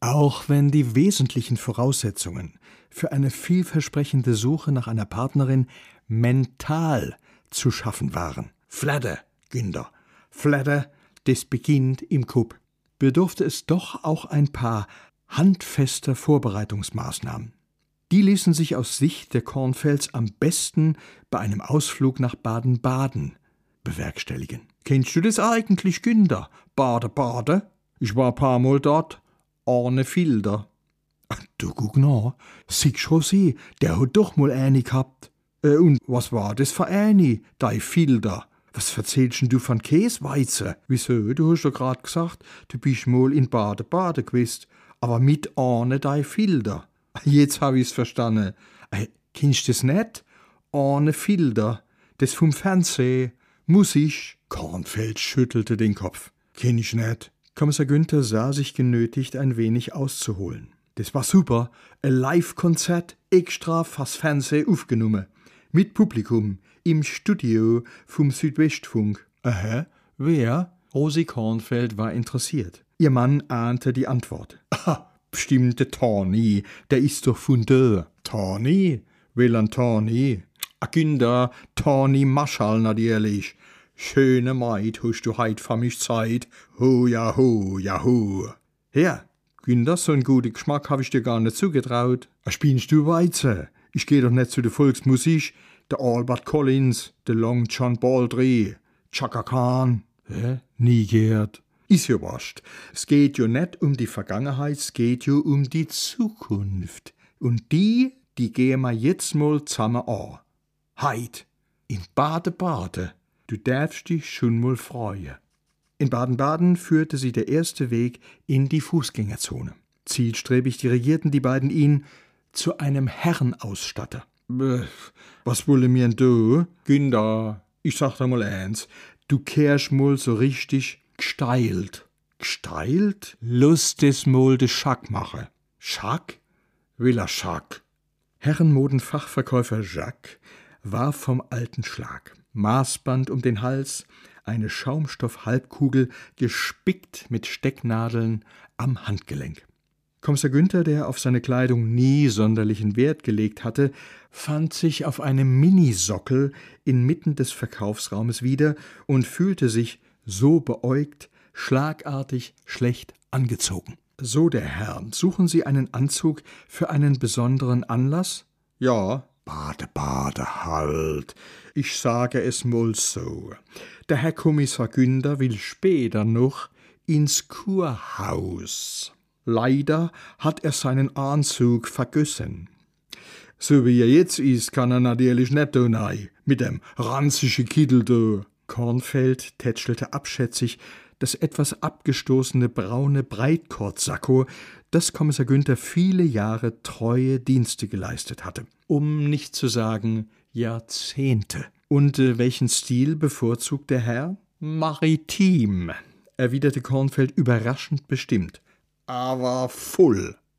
Auch wenn die wesentlichen Voraussetzungen für eine vielversprechende Suche nach einer Partnerin mental zu schaffen waren. Flatter, Kinder, Flatter, das beginnt im Kupp. Bedurfte es doch auch ein paar handfester Vorbereitungsmaßnahmen. Die ließen sich aus Sicht der Kornfels am besten bei einem Ausflug nach Baden-Baden bewerkstelligen. Kennst du das eigentlich, Kinder? Bade-Bade? Ich war ein paar Mal dort. Arne Filder. Du guck nach, siehst José, der hat doch mal eine gehabt. Äh, und was war das für eine, dei Filder? Was erzählst du von Käseweizen? Wieso? Du hast doch grad gesagt, du bist mal in Bade-Bade gewesen, aber mit Arne dei Filder. Jetzt hab ich's verstanden. Äh, kennst du das nicht? Arne Filder, das vom Fernseh. Muss ich? Kornfeld schüttelte den Kopf. Kenn ich nicht. Kommissar Günther sah sich genötigt, ein wenig auszuholen. Das war super. Ein Live-Konzert, extra fürs Fernsehen aufgenommen. Mit Publikum, im Studio vom Südwestfunk. Aha, wer? Rosi Kornfeld war interessiert. Ihr Mann ahnte die Antwort. Ah, bestimmt der Tawny, der ist doch da. Tawny? Welchen Tawny? A Kinder, Tawny Marschall natürlich. Schöne Maid, hast du heut für mich Zeit? Ho, ja, ho, ja, ho. Ja, Günther, so einen guten Geschmack hab ich dir gar nicht zugetraut. A spielst du Weizen? Ich geh doch nicht zu der Volksmusik. Der Albert Collins, der Long John Baldry, Chaka Khan. Hä? Nie gehört. Ist ja wascht. Es geht ja nicht um die Vergangenheit, es geht ja um die Zukunft. Und die, die gehen wir jetzt mal zusammen an. Heit, in Bade-Bade. Du darfst dich schon mal freuen. In Baden-Baden führte sie der erste Weg in die Fußgängerzone. Zielstrebig dirigierten die beiden ihn zu einem Herrenausstatter. Bäh, was wolle mir du? Günder, ich sag dir mal eins, du kehrst mal so richtig gsteilt. Gsteilt? Lust des mal de Schack mache. Schack? Will er Schack? Herrenmodenfachverkäufer Jacques war vom alten Schlag. Maßband um den Hals, eine Schaumstoffhalbkugel gespickt mit Stecknadeln am Handgelenk. Kommissar Günther, der auf seine Kleidung nie sonderlichen Wert gelegt hatte, fand sich auf einem Minisockel inmitten des Verkaufsraumes wieder und fühlte sich so beäugt, schlagartig schlecht angezogen. So der Herr, suchen Sie einen Anzug für einen besonderen Anlass? Ja, Bade, Bade, halt. Ich sage es mal so. Der Herr Kommissar Günther will später noch ins Kurhaus. Leider hat er seinen Anzug vergessen. So wie er jetzt ist, kann er natürlich nicht donai, mit dem ranzigen Kittel do. Kornfeld tätschelte abschätzig das etwas abgestoßene braune Breitkortsacko, das Kommissar Günther viele Jahre treue Dienste geleistet hatte. Um nicht zu sagen Jahrzehnte. Und äh, welchen Stil bevorzugt der Herr? Maritim, erwiderte Kornfeld überraschend bestimmt. Aber full.